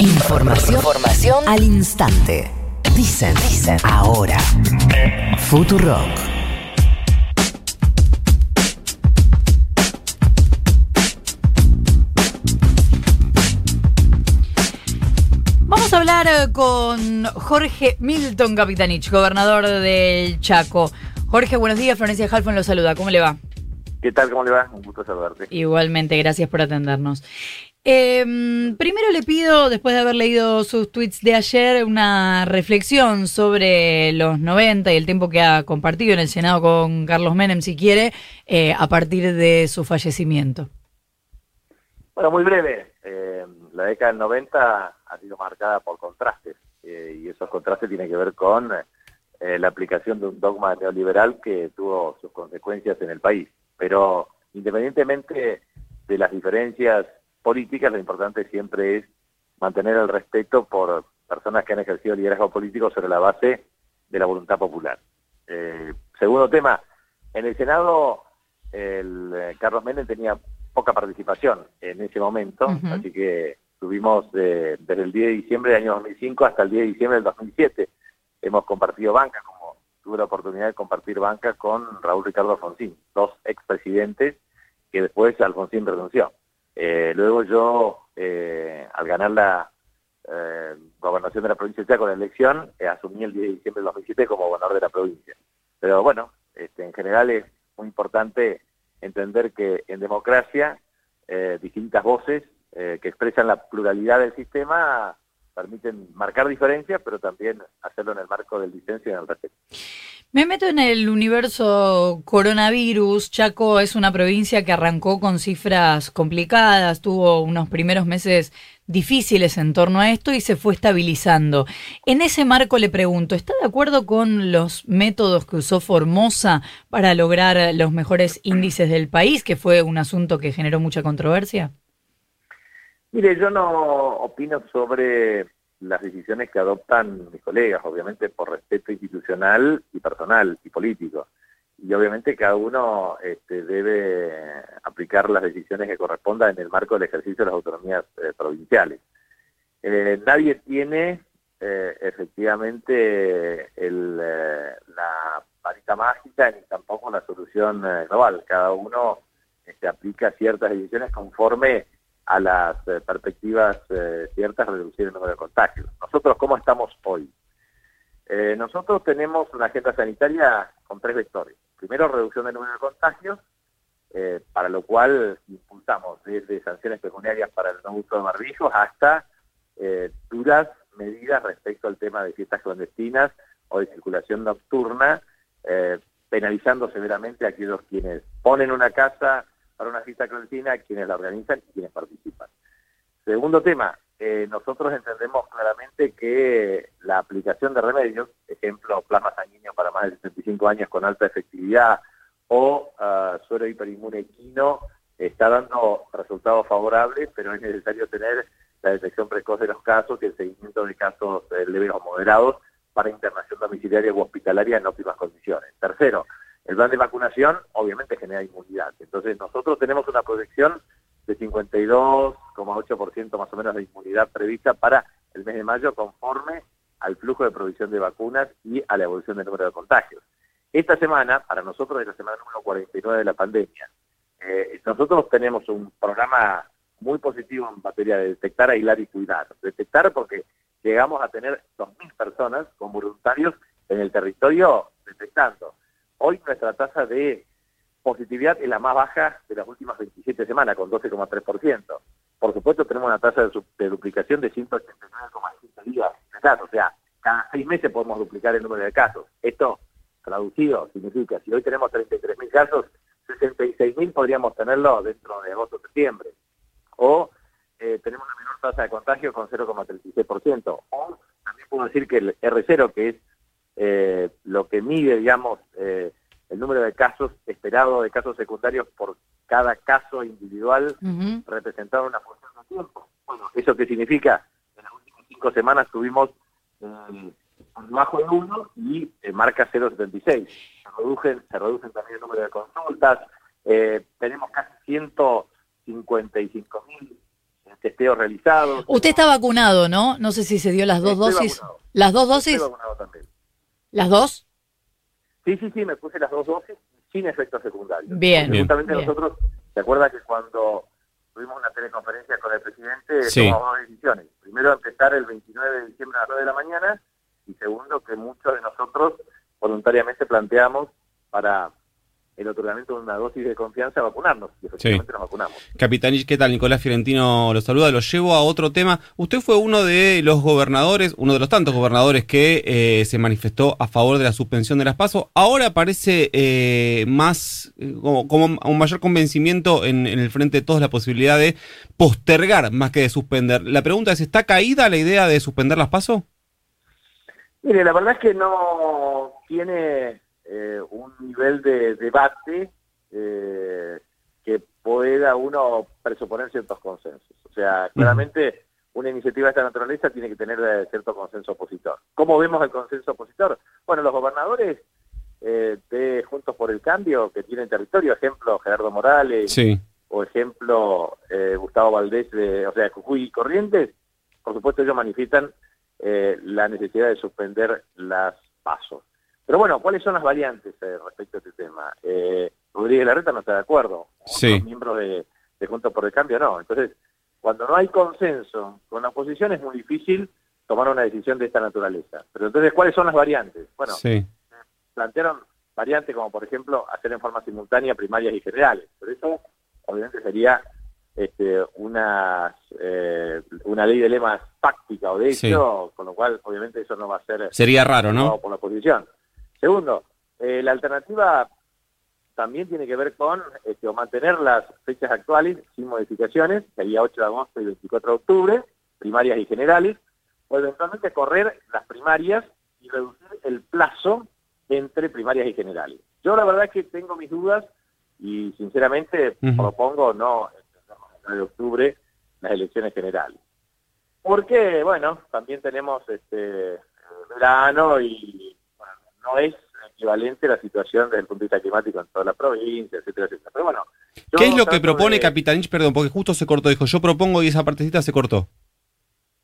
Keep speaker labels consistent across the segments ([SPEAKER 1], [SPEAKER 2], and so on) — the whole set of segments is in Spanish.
[SPEAKER 1] Información, información al instante. Dicen, dicen, ahora. Futurock.
[SPEAKER 2] Vamos a hablar eh, con Jorge Milton Capitanich, gobernador del Chaco. Jorge, buenos días. Florencia Halfon lo saluda. ¿Cómo le va?
[SPEAKER 3] ¿Qué tal? ¿Cómo le va? Un gusto saludarte.
[SPEAKER 2] Igualmente, gracias por atendernos. Eh, primero le pido, después de haber leído sus tweets de ayer, una reflexión sobre los 90 y el tiempo que ha compartido en el Senado con Carlos Menem, si quiere, eh, a partir de su fallecimiento.
[SPEAKER 3] Bueno, muy breve. Eh, la década del 90 ha sido marcada por contrastes eh, y esos contrastes tienen que ver con eh, la aplicación de un dogma neoliberal que tuvo sus consecuencias en el país. Pero independientemente de las diferencias políticas, lo importante siempre es mantener el respeto por personas que han ejercido liderazgo político sobre la base de la voluntad popular. Eh, segundo tema, en el Senado el eh, Carlos Menem tenía poca participación en ese momento, así que tuvimos eh, desde el 10 de diciembre del año 2005 hasta el 10 de diciembre del 2007. Hemos compartido banca, como tuve la oportunidad de compartir banca con Raúl Ricardo Alfonsín, dos expresidentes que después Alfonsín renunció. Eh, luego yo, eh, al ganar la eh, gobernación de la provincia de Chaco, la elección, asumí el 10 de diciembre del 2007 como gobernador de la provincia. Pero bueno, este, en general es muy importante entender que en democracia distintas voces que expresan la pluralidad del sistema permiten marcar diferencias, pero también hacerlo en el marco del disenso y en el respeto.
[SPEAKER 2] Me meto en el universo coronavirus. Chaco es una provincia que arrancó con cifras complicadas, tuvo unos primeros meses difíciles en torno a esto y se fue estabilizando. En ese marco le pregunto, ¿está de acuerdo con los métodos que usó Formosa para lograr los mejores índices del país, que fue un asunto que generó mucha controversia?
[SPEAKER 3] Mire, yo no opino sobre las decisiones que adoptan mis colegas, obviamente por respeto institucional y personal y político. Y obviamente cada uno este, debe aplicar las decisiones que correspondan en el marco del ejercicio de las autonomías eh, provinciales. Eh, nadie tiene eh, efectivamente el, eh, la varita mágica ni tampoco la solución eh, global. Cada uno este, aplica ciertas decisiones conforme a las eh, perspectivas eh, ciertas reducir el número de contagios. Nosotros, ¿cómo estamos hoy? Eh, nosotros tenemos una agenda sanitaria con tres vectores. Primero, reducción del número de contagios, para lo cual impulsamos desde sanciones pecuniarias para el no uso de barbijos hasta duras medidas respecto al tema de fiestas clandestinas o de circulación nocturna, penalizando severamente a aquellos quienes ponen una casa para una fiesta clandestina, quienes la organizan y quienes participan. Segundo tema, eh, nosotros entendemos claramente que la aplicación de remedios, ejemplo, plasma sanguíneo para más de 65 años con alta efectividad o uh, suero hiperinmune equino, está dando resultados favorables, pero es necesario tener la detección precoz de los casos y el seguimiento de casos eh, leves o moderados para internación domiciliaria u hospitalaria en óptimas condiciones. Tercero, el plan de vacunación obviamente genera inmunidad. Entonces nosotros tenemos una proyección de 52,8% más o menos de inmunidad prevista para el mes de mayo conforme al flujo de provisión de vacunas y a la evolución del número de contagios. Esta semana, para nosotros es la semana número 49 de la pandemia. Eh, nosotros tenemos un programa muy positivo en materia de detectar, aislar y cuidar. Detectar porque llegamos a tener 2.000 personas con voluntarios en el territorio detectando. Hoy nuestra tasa de positividad es la más baja de las últimas 27 semanas, con 12,3%. Por supuesto, tenemos una tasa de, duplicación de 189,5 días de casos. O sea, cada seis meses podemos duplicar el número de casos. Esto, traducido, significa, si hoy tenemos 33.000 casos, 66.000 podríamos tenerlo dentro de agosto o septiembre. O eh, tenemos una menor tasa de contagio con 0,36%. O también puedo decir que el R0, que es eh, lo que mide, digamos, eh, el número de casos esperado de casos secundarios por cada caso individual
[SPEAKER 2] Ujú.
[SPEAKER 3] representar una función de tiempo. Bueno, ¿eso qué significa? En las últimas cinco semanas tuvimos eh, debajo de uno y eh, marca 0,76. Se reducen, se reducen también el número de consultas. eh, tenemos casi 155 mil testeos realizados.
[SPEAKER 2] Usted está vacunado, ¿no? No sé si se dio las dos
[SPEAKER 3] Estoy
[SPEAKER 2] dosis.
[SPEAKER 3] vacunado.
[SPEAKER 2] ¿Las dos
[SPEAKER 3] Estoy
[SPEAKER 2] dosis?
[SPEAKER 3] vacunado también.
[SPEAKER 2] ¿Las dos?
[SPEAKER 3] Sí, sí, sí, me puse las dos dosis sin efectos secundarios.
[SPEAKER 2] Bien,
[SPEAKER 4] Bien.
[SPEAKER 3] Justamente
[SPEAKER 2] bien.
[SPEAKER 3] nosotros, ¿se acuerda que cuando tuvimos una teleconferencia con el presidente,
[SPEAKER 4] Sí.
[SPEAKER 3] tomamos dos decisiones? Primero, empezar el 29 de diciembre a las 9 de la mañana y segundo, que muchos de nosotros voluntariamente planteamos para el otorgamiento de una dosis de confianza vacunarnos y efectivamente nos vacunamos.
[SPEAKER 4] Capitanich, ¿qué tal? Nicolás Fiorentino lo saluda. Lo llevo a otro tema. Usted fue uno de los gobernadores, uno de los tantos gobernadores que eh, se manifestó a favor de la suspensión de las pasos. Ahora parece eh, más, eh, como, como un mayor convencimiento en, en el frente de todos la posibilidad de postergar más que de suspender. La pregunta es, ¿está caída la idea de suspender las pasos?
[SPEAKER 3] Mire, la verdad es que no tiene eh, un nivel de debate eh, que pueda uno presuponer ciertos consensos. O sea, claramente una iniciativa de esta naturaleza tiene que tener eh, cierto consenso opositor. ¿Cómo vemos el consenso opositor? Bueno, los gobernadores eh, de Juntos por el Cambio, que tienen territorio, ejemplo Gerardo Morales,
[SPEAKER 4] Sí.
[SPEAKER 3] o ejemplo eh, Gustavo Valdés, de, o sea, Jujuy y Corrientes, por supuesto ellos manifiestan eh, la necesidad de suspender las pasos. Pero bueno, ¿cuáles son las variantes eh, respecto a este tema? Eh, Rodríguez Larreta no está de acuerdo,
[SPEAKER 4] Sí.
[SPEAKER 3] los miembros de, de Juntos por el Cambio no. Entonces, cuando no hay consenso con la oposición es muy difícil tomar una decisión de esta naturaleza. Pero entonces, ¿cuáles son las variantes? Bueno,
[SPEAKER 4] sí.
[SPEAKER 3] plantearon variantes como, por ejemplo, hacer en forma simultánea primarias y generales. Pero eso, obviamente, sería este, una, eh, una ley de lemas táctica o de
[SPEAKER 4] Sí.
[SPEAKER 3] hecho, con lo cual, obviamente, eso no va a ser
[SPEAKER 4] Sería raro, ¿no?
[SPEAKER 3] por la oposición. Segundo, eh, la alternativa también tiene que ver con este, o mantener las fechas actuales sin modificaciones, que sería 8 de agosto y 24 de octubre, primarias y generales, o eventualmente correr las primarias y reducir el plazo entre primarias y generales. Yo la verdad es que tengo mis dudas y sinceramente propongo no al 9 de octubre las elecciones generales. Porque, bueno, también tenemos este verano y no es equivalente la situación desde el punto de vista climático en toda la provincia, etcétera, etcétera. Pero bueno,
[SPEAKER 4] ¿Qué es lo que propone
[SPEAKER 3] de-
[SPEAKER 4] Capitanich? Perdón, porque justo se cortó. Dijo, yo propongo y esa partecita se cortó.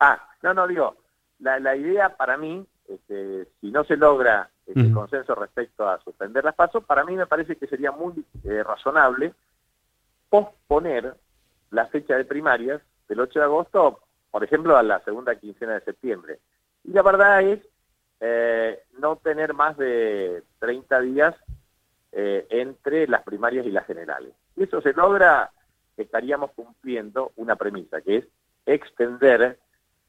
[SPEAKER 3] Ah, no, no, digo, la, la idea para mí, este, si no se logra este, consenso respecto a suspender las pasos, para mí me parece que sería muy eh, razonable posponer la fecha de primarias del 8 de agosto, por ejemplo, a la segunda quincena de septiembre. Y la verdad es eh, no tener más de 30 días eh, entre las primarias y las generales. Si eso se logra, estaríamos cumpliendo una premisa, que es extender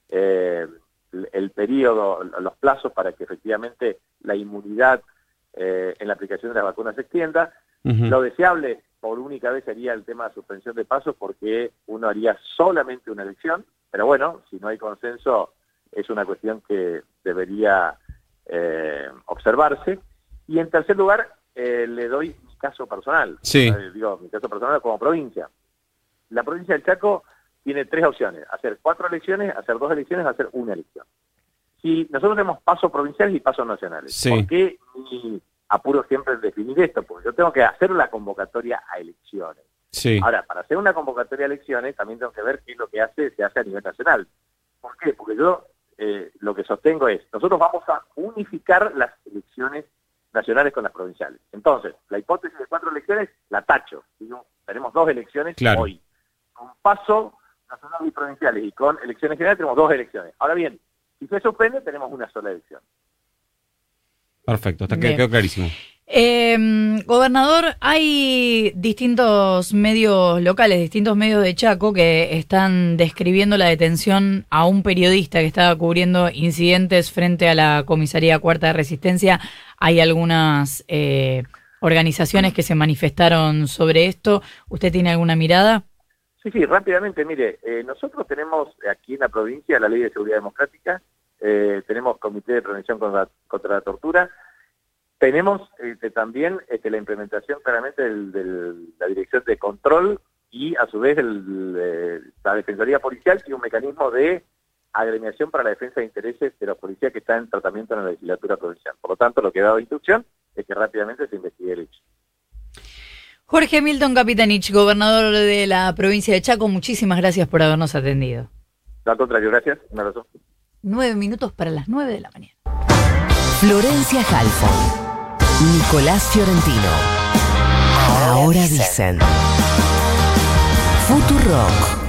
[SPEAKER 3] eh, el- el periodo, los plazos para que efectivamente la inmunidad eh, en la aplicación de las vacunas se extienda. Lo deseable por única vez sería el tema de suspensión de pasos porque uno haría solamente una elección, pero bueno, si no hay consenso es una cuestión que debería eh, observarse. Y en tercer lugar, eh, le doy mi caso personal,
[SPEAKER 4] Sí.
[SPEAKER 3] Eh, digo, mi caso personal como provincia. La provincia del Chaco tiene tres opciones, hacer cuatro elecciones, hacer dos elecciones, hacer una elección. Si nosotros tenemos pasos provinciales y pasos nacionales,
[SPEAKER 4] Sí.
[SPEAKER 3] ¿por qué mi apuro siempre en definir esto? Porque yo tengo que hacer la convocatoria a elecciones.
[SPEAKER 4] Sí.
[SPEAKER 3] Ahora, para hacer una convocatoria a elecciones, también tengo que ver qué es lo que hace, se hace a nivel nacional. ¿Por qué? Porque yo eh, lo que sostengo es, nosotros vamos a unificar las elecciones nacionales con las provinciales. Entonces, la hipótesis de cuatro elecciones la tacho. Digo, tenemos dos elecciones
[SPEAKER 4] Claro.
[SPEAKER 3] hoy. Con paso nacional y provinciales y con elecciones generales tenemos dos elecciones. Ahora bien, si se suspende, tenemos una sola elección.
[SPEAKER 4] Perfecto, está quedó clarísimo.
[SPEAKER 2] Eh, gobernador, hay distintos medios locales, distintos medios de Chaco que están describiendo la detención a un periodista que estaba cubriendo incidentes frente a la comisaría Cuarta de Resistencia. Hay algunas eh, organizaciones que se manifestaron sobre esto. ¿Usted tiene alguna mirada?
[SPEAKER 3] Sí, sí, rápidamente, mire, eh, nosotros tenemos aquí en la provincia la Ley de Seguridad Democrática, eh, tenemos Comité de Prevención contra, contra la Tortura, tenemos este, también este, la implementación claramente de la Dirección de Control y a su vez el, eh, la Defensoría Policial y un mecanismo de agremiación para la defensa de intereses de los policías que están en tratamiento en la legislatura provincial. Por lo tanto, lo que he dado instrucción es que rápidamente se investigue el hecho.
[SPEAKER 2] Jorge Milton Capitanich, gobernador de la provincia de Chaco, muchísimas gracias por habernos atendido.
[SPEAKER 3] Al contrario, gracias. Un abrazo.
[SPEAKER 2] Nueve minutos para las nueve de la mañana.
[SPEAKER 1] Florencia Halfon. Nicolás Fiorentino. Ahora dicen. Futurock.